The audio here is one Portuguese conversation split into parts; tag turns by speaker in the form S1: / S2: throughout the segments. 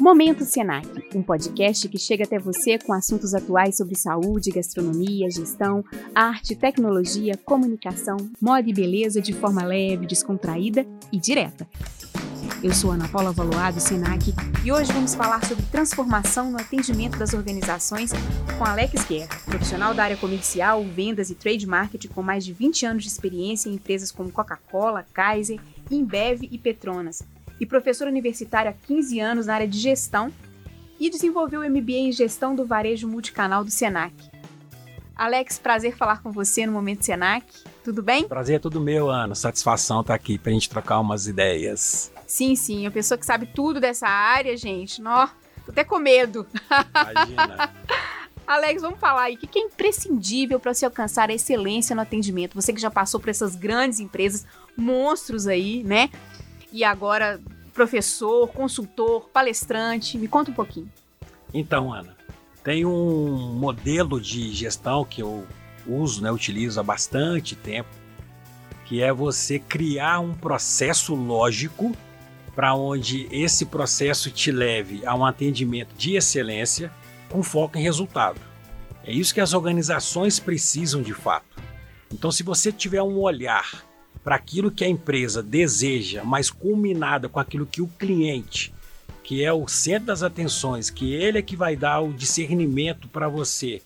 S1: Momento Senac, um podcast que chega até você com assuntos atuais sobre saúde, gastronomia, gestão, arte, tecnologia, comunicação, moda e beleza de forma leve, descontraída e direta. Eu sou Ana Paula Valoado, Senac, e hoje vamos falar sobre transformação no atendimento das organizações com Alex Guerra, profissional da área comercial, vendas e trade marketing com mais de 20 anos de experiência em empresas como Coca-Cola, Kaiser, Embev e Petronas e professor universitário há 15 anos na área de gestão e desenvolveu o MBA em gestão do varejo multicanal do Senac. Alex, prazer falar com você no Momento Senac. Tudo bem?
S2: Prazer é tudo meu, Ana. Satisfação estar aqui para a gente trocar umas ideias.
S1: Sim, sim. A pessoa que sabe tudo dessa área, gente. Nó, tô até com medo. Imagina. Alex, vamos falar aí. O que é imprescindível para se alcançar a excelência no atendimento? Você que já passou por essas grandes empresas, monstros aí, né? e agora professor, consultor, palestrante. Me conta um pouquinho.
S2: Então, Ana, tem um modelo de gestão que eu uso, né, utilizo há bastante tempo, que é você criar um processo lógico para onde esse processo te leve a um atendimento de excelência com foco em resultado. É isso que as organizações precisam de fato. Então, se você tiver um olhar para aquilo que a empresa deseja, mas culminada com aquilo que o cliente, que é o centro das atenções, que ele é que vai dar o discernimento para você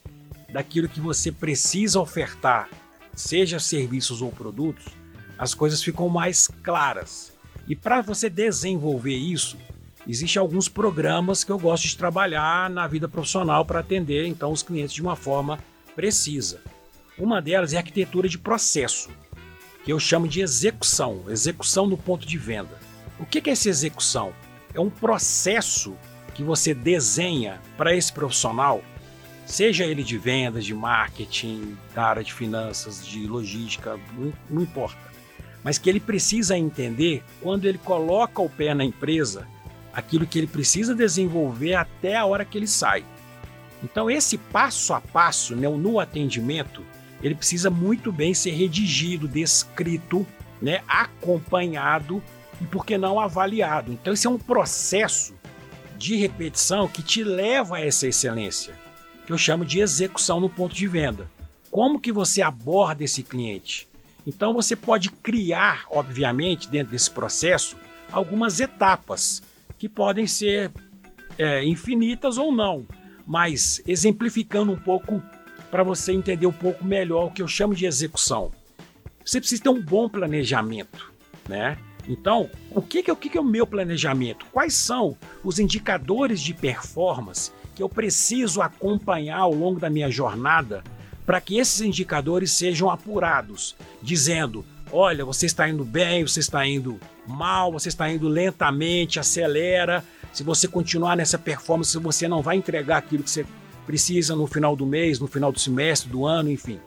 S2: daquilo que você precisa ofertar, seja serviços ou produtos, as coisas ficam mais claras. E para você desenvolver isso, existem alguns programas que eu gosto de trabalhar na vida profissional para atender então os clientes de uma forma precisa. Uma delas é a arquitetura de processo que eu chamo de execução, execução no ponto de venda. O que é essa execução? É um processo que você desenha para esse profissional, seja ele de vendas, de marketing, da área de finanças, de logística, não, importa. Mas que ele precisa entender quando ele coloca o pé na empresa, aquilo que ele precisa desenvolver até a hora que ele sai. Então, esse passo a passo né, no atendimento ele precisa muito bem ser redigido, descrito, né, acompanhado e, por que não, avaliado. Então, esse é um processo de repetição que te leva a essa excelência, que eu chamo de execução no ponto de venda. Como que você aborda esse cliente? Então, você pode criar, obviamente, dentro desse processo, algumas etapas que podem ser é, infinitas ou não, mas exemplificando um pouco para você entender um pouco melhor o que eu chamo de execução. Você precisa ter um bom planejamento, né? Então, o que, que, o que, que é o meu planejamento? Quais são os indicadores de performance que eu preciso acompanhar ao longo da minha jornada para que esses indicadores sejam apurados, dizendo: olha, você está indo bem, você está indo mal, você está indo lentamente, acelera. Se você continuar nessa performance, você não vai entregar aquilo que você precisa no final do mês, no final do semestre, do ano, enfim.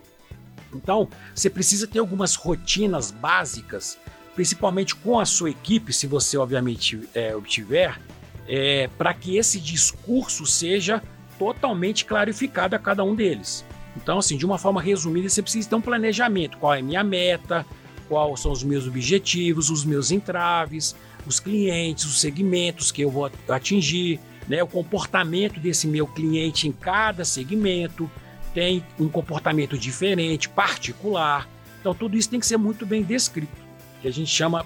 S2: Então, você precisa ter algumas rotinas básicas, principalmente com a sua equipe, se você obviamente é, obtiver, é, para que esse discurso seja totalmente clarificado a cada um deles. Então, assim, de uma forma resumida, você precisa ter um planejamento. Qual é a minha meta? Quais são os meus objetivos, os meus entraves, os clientes, os segmentos que eu vou atingir, né, o comportamento desse meu cliente em cada segmento tem um comportamento diferente, particular. Então tudo isso tem que ser muito bem descrito, que a gente chama,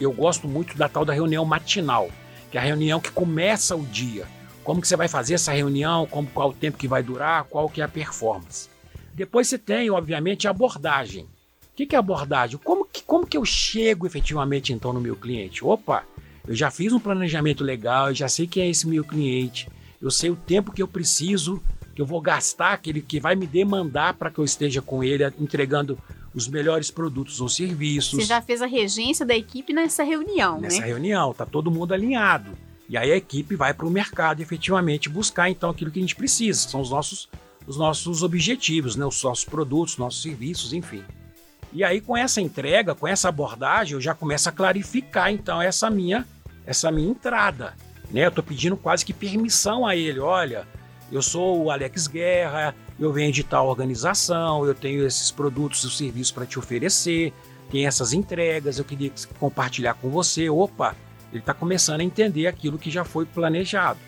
S2: eu gosto muito da tal da reunião matinal, que é a reunião que começa o dia. Como que você vai fazer essa reunião, como, qual o tempo que vai durar, qual que é a performance. Depois você tem, obviamente, a abordagem. O que, que é abordagem? Como que, como que eu chego efetivamente então no meu cliente? Opa, eu já fiz um planejamento legal, eu já sei quem é esse meu cliente, eu sei o tempo que eu preciso, que eu vou gastar, que ele que vai me demandar para que eu esteja com ele entregando os melhores produtos ou serviços.
S1: Você já fez a regência da equipe nessa reunião,
S2: nessa
S1: né?
S2: reunião, tá todo mundo alinhado. E aí a equipe vai para o mercado efetivamente buscar então aquilo que a gente precisa, são os nossos os nossos objetivos, né? os nossos produtos, nossos serviços, enfim. E aí com essa entrega, com essa abordagem, eu já começo a clarificar então essa minha essa minha entrada. Né? Eu estou pedindo quase que permissão a ele. Olha, eu sou o Alex Guerra, eu venho de tal organização, eu tenho esses produtos e serviços para te oferecer, tem essas entregas, eu queria compartilhar com você. Opa, Ele está começando a entender aquilo que já foi planejado.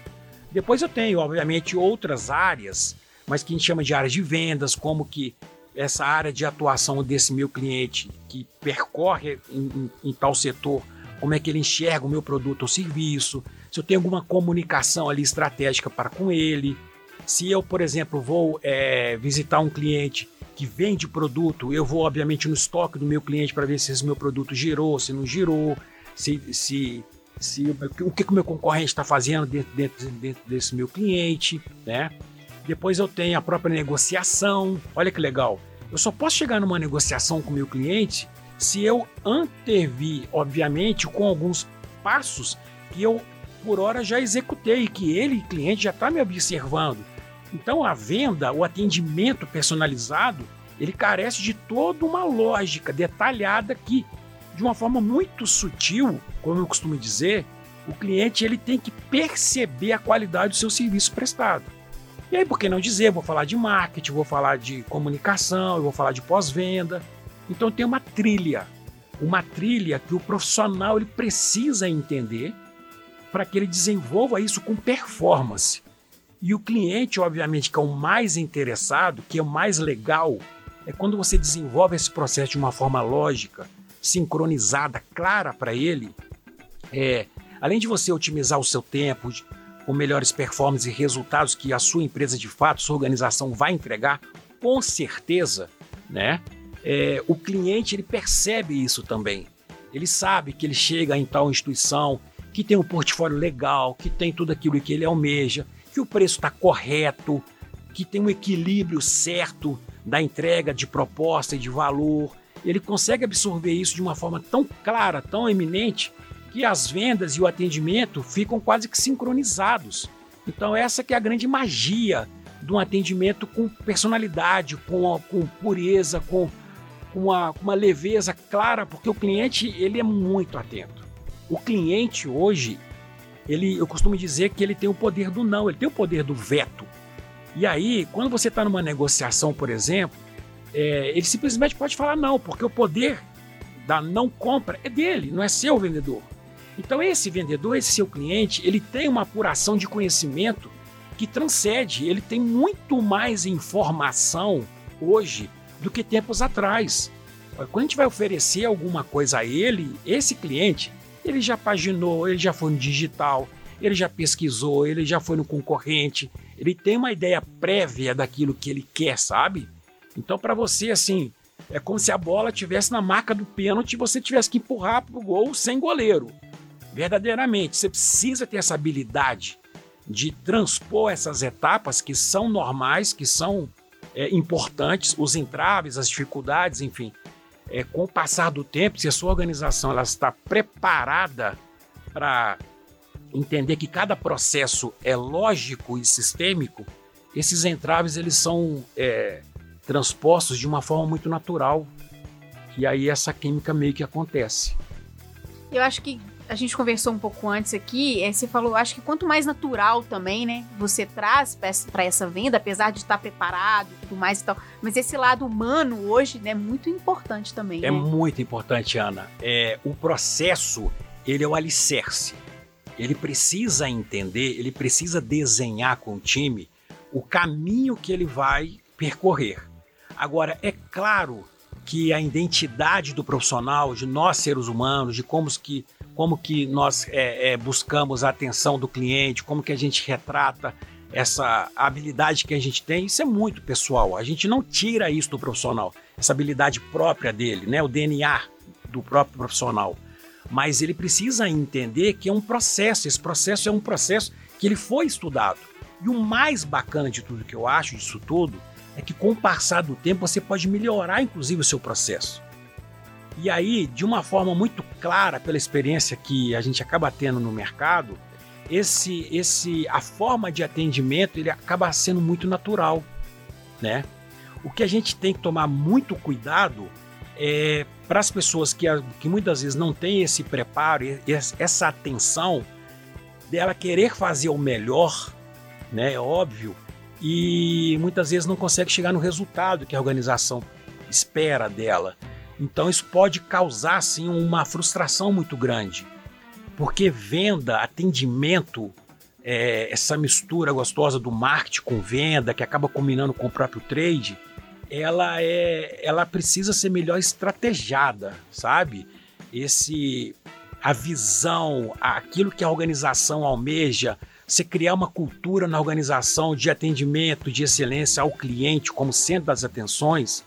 S2: Depois eu tenho, obviamente, outras áreas, mas que a gente chama de áreas de vendas, como que essa área de atuação desse meu cliente que percorre em, em, em tal setor, como é que ele enxerga o meu produto ou serviço, se eu tenho alguma comunicação ali estratégica para com ele, se eu, por exemplo, vou é, visitar um cliente que vende produto, eu vou, obviamente, no estoque do meu cliente para ver se esse meu produto girou, se não girou, se, se, se o que, que o meu concorrente está fazendo dentro, dentro, dentro desse meu cliente, né? Depois eu tenho a própria negociação. Olha que legal. Eu só posso chegar numa negociação com o meu cliente se eu antevi, obviamente, com alguns passos que eu, por hora, já executei, que ele, cliente, já está me observando. Então a venda, o atendimento personalizado, ele carece de toda uma lógica detalhada que, de uma forma muito sutil, como eu costumo dizer, o cliente ele tem que perceber a qualidade do seu serviço prestado. E aí, por que não dizer? Vou falar de marketing, vou falar de comunicação, vou falar de pós-venda. Então tem uma trilha, uma trilha que o profissional ele precisa entender para que ele desenvolva isso com performance. E o cliente, obviamente, que é o mais interessado, que é o mais legal, é quando você desenvolve esse processo de uma forma lógica, sincronizada, clara para ele. É, além de você otimizar o seu tempo, com melhores performances e resultados que a sua empresa de fato, sua organização vai entregar, com certeza, né? É, o cliente ele percebe isso também. Ele sabe que ele chega em tal instituição que tem um portfólio legal, que tem tudo aquilo que ele almeja, que o preço está correto, que tem um equilíbrio certo da entrega de proposta e de valor. Ele consegue absorver isso de uma forma tão clara, tão eminente, que as vendas e o atendimento ficam quase que sincronizados. Então essa que é a grande magia de um atendimento com personalidade, com, com pureza, com, com uma, uma leveza clara, porque o cliente ele é muito atento. O cliente hoje ele, eu costumo dizer que ele tem o poder do não, ele tem o poder do veto. E aí, quando você está numa negociação, por exemplo, é, ele simplesmente pode falar não, porque o poder da não compra é dele, não é seu vendedor. Então esse vendedor, esse seu cliente, ele tem uma apuração de conhecimento que transcende, ele tem muito mais informação hoje do que tempos atrás. Quando a gente vai oferecer alguma coisa a ele, esse cliente, ele já paginou, ele já foi no digital, ele já pesquisou, ele já foi no concorrente, ele tem uma ideia prévia daquilo que ele quer, sabe? Então, para você, assim, é como se a bola tivesse na marca do pênalti e você tivesse que empurrar para o gol sem goleiro. Verdadeiramente, você precisa ter essa habilidade de transpor essas etapas que são normais, que são é, importantes, os entraves, as dificuldades, enfim é, com o passar do tempo, se a sua organização ela está preparada para entender que cada processo é lógico e sistêmico, esses entraves eles são é, transpostos de uma forma muito natural. E aí essa química meio que acontece.
S1: Eu acho que a gente conversou um pouco antes aqui, é, você falou, acho que quanto mais natural também, né, você traz para essa venda, apesar de estar preparado e tudo mais e tal, mas esse lado humano hoje né, é muito importante também.
S2: É
S1: né?
S2: muito importante, Ana. É, o processo, ele é o alicerce. Ele precisa entender, ele precisa desenhar com o time o caminho que ele vai percorrer. Agora, é claro que a identidade do profissional, de nós seres humanos, de como que como que nós é, é, buscamos a atenção do cliente, como que a gente retrata essa habilidade que a gente tem, isso é muito pessoal. A gente não tira isso do profissional, essa habilidade própria dele, né? o DNA do próprio profissional. Mas ele precisa entender que é um processo, esse processo é um processo que ele foi estudado. E o mais bacana de tudo que eu acho disso tudo é que com o passar do tempo você pode melhorar inclusive o seu processo. E aí, de uma forma muito clara, pela experiência que a gente acaba tendo no mercado, esse, esse, a forma de atendimento ele acaba sendo muito natural, né? O que a gente tem que tomar muito cuidado é para as pessoas que, que muitas vezes não têm esse preparo, essa atenção dela querer fazer o melhor, né? É óbvio, e muitas vezes não consegue chegar no resultado que a organização espera dela. Então isso pode causar assim uma frustração muito grande. Porque venda, atendimento, é, essa mistura gostosa do marketing com venda, que acaba combinando com o próprio trade, ela é, ela precisa ser melhor estrategiada, sabe? Esse a visão, aquilo que a organização almeja, você criar uma cultura na organização de atendimento, de excelência ao cliente como centro das atenções,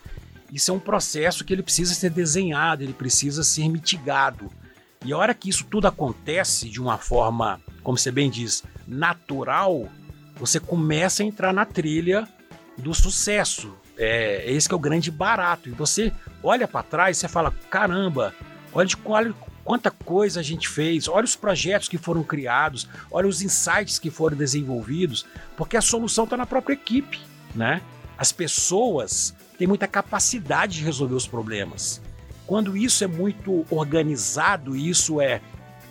S2: isso é um processo que ele precisa ser desenhado, ele precisa ser mitigado. E a hora que isso tudo acontece de uma forma, como você bem diz, natural, você começa a entrar na trilha do sucesso. É, esse que é o grande barato. E você olha para trás e fala: caramba, olha, de, olha quanta coisa a gente fez, olha os projetos que foram criados, olha os insights que foram desenvolvidos, porque a solução está na própria equipe, né? As pessoas têm muita capacidade de resolver os problemas. Quando isso é muito organizado, isso é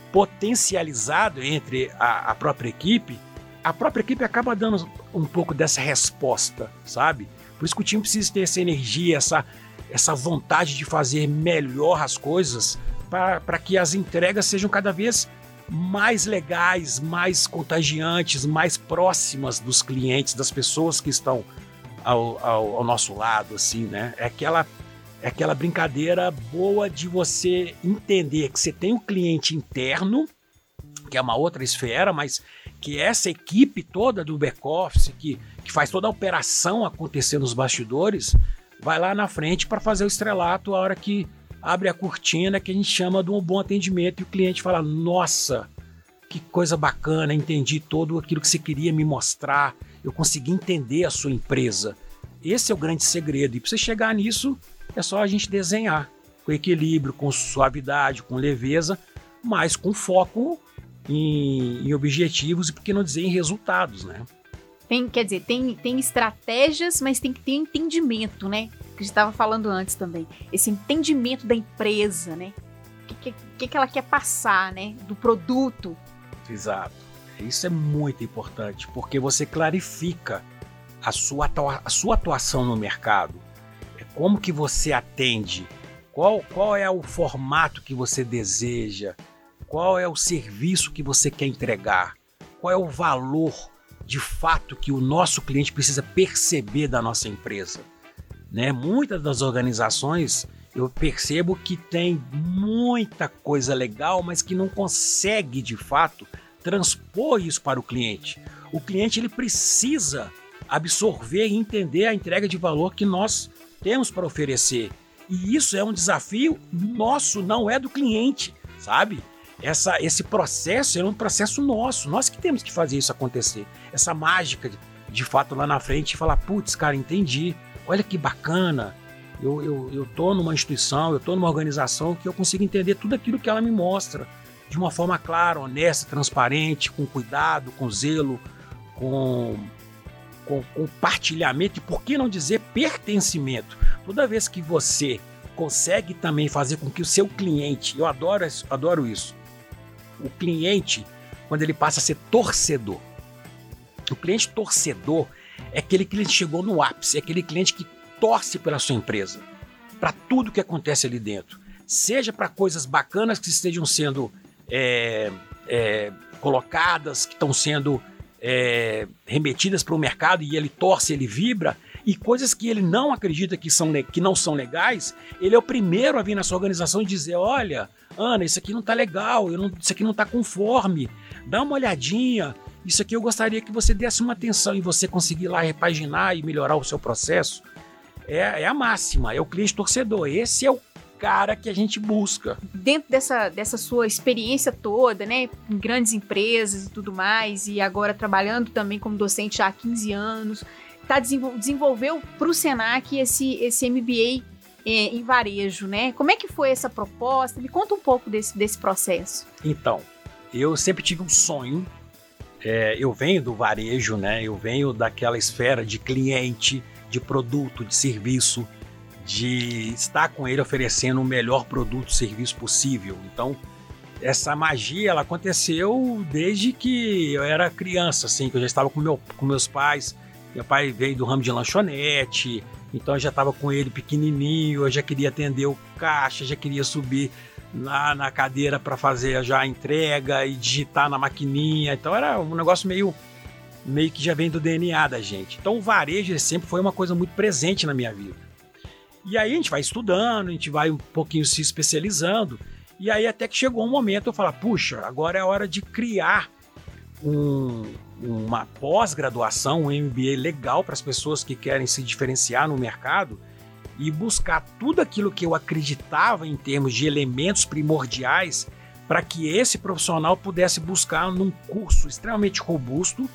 S2: potencializado entre a, a própria equipe, a própria equipe acaba dando um pouco dessa resposta, sabe? Por isso que o time precisa ter essa energia, essa, essa vontade de fazer melhor as coisas para que as entregas sejam cada vez mais legais, mais contagiantes, mais próximas dos clientes, das pessoas que estão ao, ao, ao nosso lado, assim, né? É aquela, é aquela brincadeira boa de você entender que você tem um cliente interno, que é uma outra esfera, mas que essa equipe toda do back-office, que, que faz toda a operação acontecer nos bastidores, vai lá na frente para fazer o estrelato a hora que abre a cortina que a gente chama de um bom atendimento e o cliente fala: Nossa, que coisa bacana, entendi todo aquilo que você queria me mostrar, eu consegui entender a sua empresa. Esse é o grande segredo. E para você chegar nisso, é só a gente desenhar com equilíbrio, com suavidade, com leveza, mas com foco em, em objetivos e, por que não dizer, em resultados, né?
S1: Tem, quer dizer, tem, tem estratégias, mas tem que ter entendimento, né? Que a gente estava falando antes também. Esse entendimento da empresa, né? O que, que, que ela quer passar, né? Do produto.
S2: Exato. Isso é muito importante, porque você clarifica a sua, a sua atuação no mercado. É como que você atende, qual, qual é o formato que você deseja, qual é o serviço que você quer entregar, qual é o valor de fato que o nosso cliente precisa perceber da nossa empresa. Né? Muitas das organizações eu percebo que tem muita coisa legal, mas que não consegue de fato transpor isso para o cliente. O cliente ele precisa absorver e entender a entrega de valor que nós temos para oferecer. E isso é um desafio nosso, não é do cliente, sabe? essa, esse processo é um processo nosso, nós que temos que fazer isso acontecer. Essa mágica, de, de fato, lá na frente, e falar: putz, cara, entendi, olha que bacana. Eu, eu, eu tô numa instituição, eu tô numa organização que eu consigo entender tudo aquilo que ela me mostra de uma forma clara, honesta, transparente, com cuidado, com zelo, com, com compartilhamento e, por que não dizer, pertencimento. Toda vez que você consegue também fazer com que o seu cliente, eu adoro, adoro isso, o cliente, quando ele passa a ser torcedor. O cliente torcedor é aquele cliente que chegou no ápice, é aquele cliente que torce pela sua empresa, para tudo que acontece ali dentro. Seja para coisas bacanas que estejam sendo é, é, colocadas, que estão sendo é, remetidas para o mercado e ele torce, ele vibra, e coisas que ele não acredita que, são, que não são legais, ele é o primeiro a vir na sua organização e dizer: olha, Ana, isso aqui não tá legal, não, isso aqui não tá conforme, dá uma olhadinha. Isso aqui eu gostaria que você desse uma atenção e você conseguir lá repaginar e melhorar o seu processo. É, é a máxima, é o cliente torcedor. Esse é o cara que a gente busca.
S1: Dentro dessa, dessa sua experiência toda, né, em grandes empresas e tudo mais, e agora trabalhando também como docente há 15 anos, tá, desenvolveu para o Senac esse, esse MBA é, em varejo, né? Como é que foi essa proposta? Me conta um pouco desse, desse processo.
S2: Então, eu sempre tive um sonho. É, eu venho do varejo, né? Eu venho daquela esfera de cliente, de produto, de serviço, de estar com ele oferecendo o melhor produto, serviço possível. Então, essa magia ela aconteceu desde que eu era criança, assim, que eu já estava com, meu, com meus pais meu pai veio do ramo de lanchonete, então eu já estava com ele pequenininho, eu já queria atender o caixa, já queria subir na, na cadeira para fazer já a entrega e digitar na maquininha. Então era um negócio meio meio que já vem do DNA da gente. Então o varejo sempre foi uma coisa muito presente na minha vida. E aí a gente vai estudando, a gente vai um pouquinho se especializando. E aí até que chegou um momento eu falar, puxa, agora é hora de criar um, uma pós-graduação, um MBA legal para as pessoas que querem se diferenciar no mercado e buscar tudo aquilo que eu acreditava em termos de elementos primordiais para que esse profissional pudesse buscar num curso extremamente robusto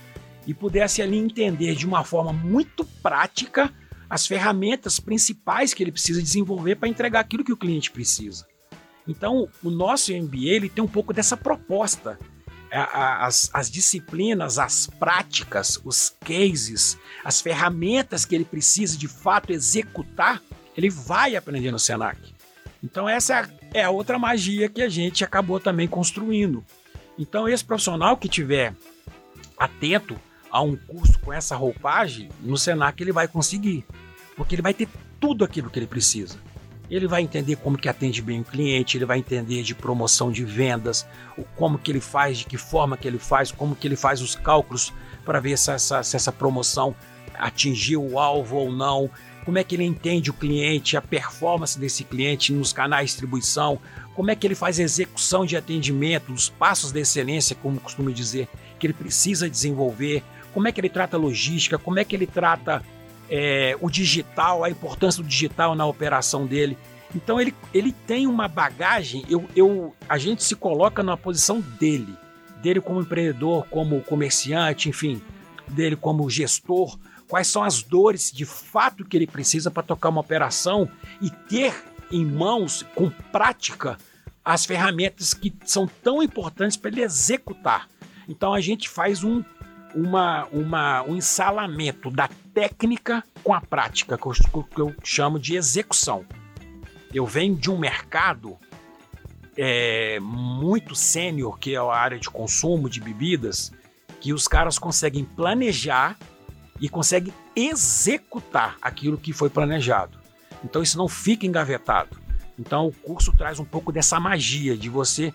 S2: e pudesse ali entender de uma forma muito prática as ferramentas principais que ele precisa desenvolver para entregar aquilo que o cliente precisa. Então, o nosso MBA ele tem um pouco dessa proposta. As, as disciplinas, as práticas, os cases, as ferramentas que ele precisa de fato executar, ele vai aprender no Senac. Então, essa é a outra magia que a gente acabou também construindo. Então, esse profissional que tiver atento a um curso com essa roupagem, no Senac ele vai conseguir, porque ele vai ter tudo aquilo que ele precisa. Ele vai entender como que atende bem o cliente, ele vai entender de promoção de vendas, como que ele faz, de que forma que ele faz, como que ele faz os cálculos para ver se essa, se essa promoção atingiu o alvo ou não, como é que ele entende o cliente, a performance desse cliente nos canais de distribuição, como é que ele faz a execução de atendimento, os passos de excelência, como costumo dizer, que ele precisa desenvolver, como é que ele trata a logística, como é que ele trata é, o digital, a importância do digital na operação dele. Então ele, ele tem uma bagagem, eu, eu, a gente se coloca na posição dele, dele como empreendedor, como comerciante, enfim, dele como gestor, quais são as dores de fato que ele precisa para tocar uma operação e ter em mãos, com prática, as ferramentas que são tão importantes para ele executar. Então a gente faz um uma, uma, um ensalamento da técnica com a prática, que eu, que eu chamo de execução. Eu venho de um mercado é, muito sênior, que é a área de consumo de bebidas, que os caras conseguem planejar e conseguem executar aquilo que foi planejado. Então isso não fica engavetado. Então o curso traz um pouco dessa magia de você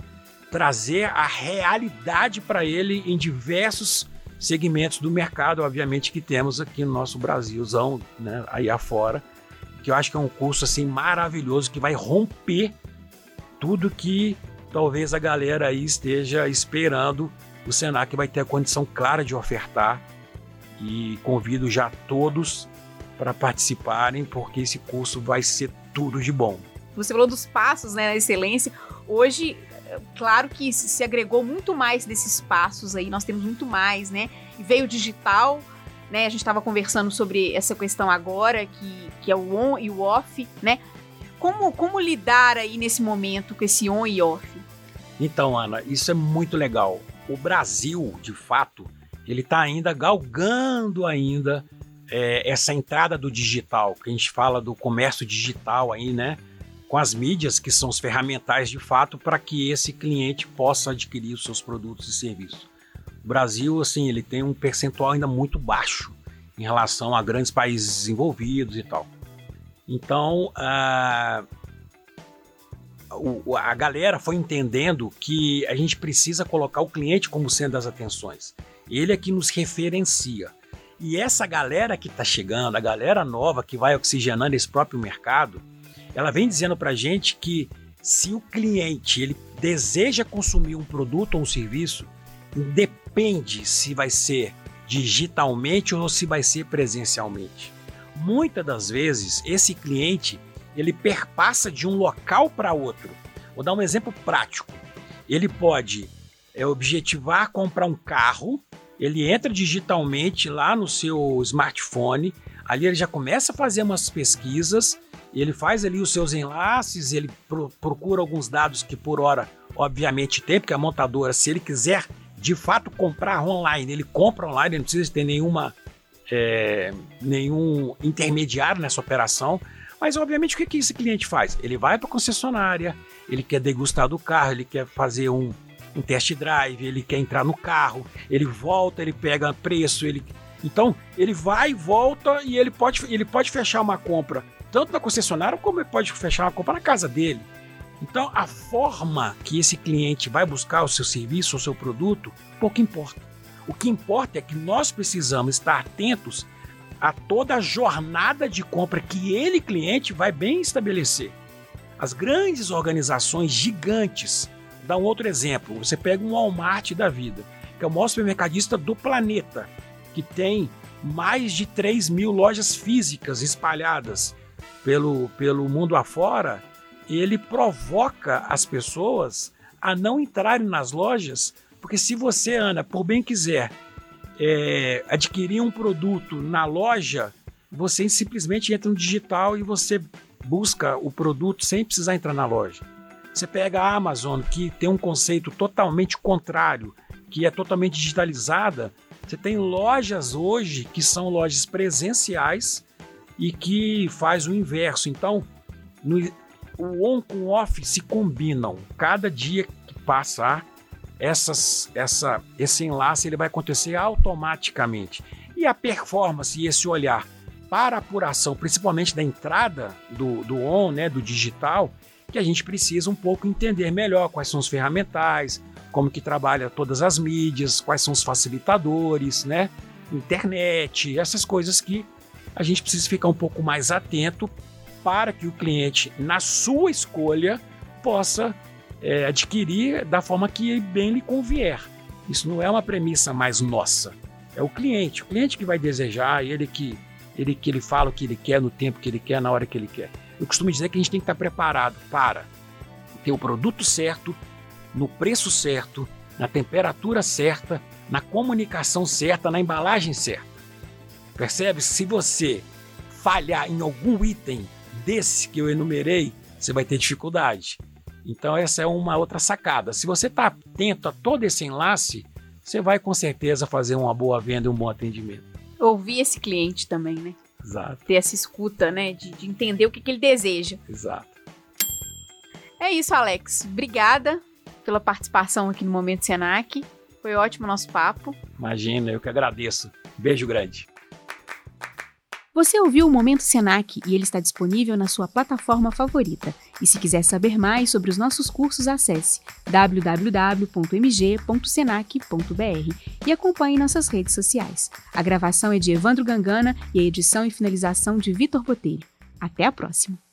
S2: trazer a realidade para ele em diversos segmentos do mercado, obviamente, que temos aqui no nosso Brasilzão, né, aí afora, que eu acho que é um curso assim maravilhoso que vai romper tudo que talvez a galera aí esteja esperando. O Senac vai ter a condição clara de ofertar e convido já todos para participarem, porque esse curso vai ser tudo de bom.
S1: Você falou dos passos né, na excelência. Hoje, claro que se agregou muito mais desses passos aí, nós temos muito mais, né? E veio o digital, né? A gente estava conversando sobre essa questão agora, que, que é o on e o off, né? Como, como lidar aí nesse momento com esse on e off?
S2: Então, Ana, isso é muito legal. O Brasil, de fato, ele está ainda galgando ainda é, essa entrada do digital, que a gente fala do comércio digital aí, né? com as mídias, que são os ferramentais de fato para que esse cliente possa adquirir os seus produtos e serviços. O Brasil, assim, ele tem um percentual ainda muito baixo em relação a grandes países desenvolvidos e tal. Então, a, a galera foi entendendo que a gente precisa colocar o cliente como sendo das atenções. Ele é que nos referencia. E essa galera que está chegando, a galera nova que vai oxigenando esse próprio mercado, ela vem dizendo para a gente que se o cliente ele deseja consumir um produto ou um serviço, independe se vai ser digitalmente ou se vai ser presencialmente. Muitas das vezes esse cliente ele perpassa de um local para outro. Vou dar um exemplo prático. Ele pode é, objetivar comprar um carro, ele entra digitalmente lá no seu smartphone, ali ele já começa a fazer umas pesquisas ele faz ali os seus enlaces, ele pro, procura alguns dados que por hora, obviamente, tem, porque a montadora, se ele quiser de fato comprar online, ele compra online, ele não precisa ter nenhuma, é, nenhum intermediário nessa operação. Mas, obviamente, o que, que esse cliente faz? Ele vai para a concessionária, ele quer degustar do carro, ele quer fazer um, um test drive, ele quer entrar no carro, ele volta, ele pega preço, ele. Então, ele vai, volta e ele pode, ele pode fechar uma compra tanto na concessionária como ele pode fechar uma compra na casa dele. Então, a forma que esse cliente vai buscar o seu serviço ou seu produto, pouco importa. O que importa é que nós precisamos estar atentos a toda a jornada de compra que ele, cliente, vai bem estabelecer. As grandes organizações gigantes, dá um outro exemplo. Você pega um Walmart da vida, que é o maior supermercadista do planeta, que tem mais de 3 mil lojas físicas espalhadas pelo, pelo mundo afora, ele provoca as pessoas a não entrarem nas lojas, porque se você, Ana, por bem quiser, é, adquirir um produto na loja, você simplesmente entra no digital e você busca o produto sem precisar entrar na loja. Você pega a Amazon, que tem um conceito totalmente contrário, que é totalmente digitalizada. Você tem lojas hoje que são lojas presenciais e que faz o inverso. Então, no, o on com off se combinam. Cada dia que passar, essas, essa, esse enlace ele vai acontecer automaticamente. E a performance e esse olhar para a apuração, principalmente da entrada do, do on, né, do digital, que a gente precisa um pouco entender melhor quais são os ferramentais, como que trabalha todas as mídias, quais são os facilitadores, né, internet, essas coisas que a gente precisa ficar um pouco mais atento para que o cliente, na sua escolha, possa é, adquirir da forma que bem lhe convier. Isso não é uma premissa mais nossa. É o cliente, o cliente que vai desejar, ele que ele que ele fala o que ele quer no tempo que ele quer, na hora que ele quer. Eu costumo dizer que a gente tem que estar preparado para ter o produto certo, no preço certo, na temperatura certa, na comunicação certa, na embalagem certa. Percebe? Se você falhar em algum item desse que eu enumerei, você vai ter dificuldade. Então, essa é uma outra sacada. Se você está atento a todo esse enlace, você vai com certeza fazer uma boa venda e um bom atendimento.
S1: Ouvir esse cliente também, né?
S2: Exato.
S1: Ter essa escuta, né? De, de entender o que, que ele deseja.
S2: Exato.
S1: É isso, Alex. Obrigada pela participação aqui no Momento Senac. Foi ótimo o nosso papo.
S2: Imagina, eu que agradeço. Beijo grande.
S1: Você ouviu o Momento Senac e ele está disponível na sua plataforma favorita. E se quiser saber mais sobre os nossos cursos, acesse www.mg.senac.br e acompanhe nossas redes sociais. A gravação é de Evandro Gangana e a edição e finalização de Vitor Botelho. Até a próxima!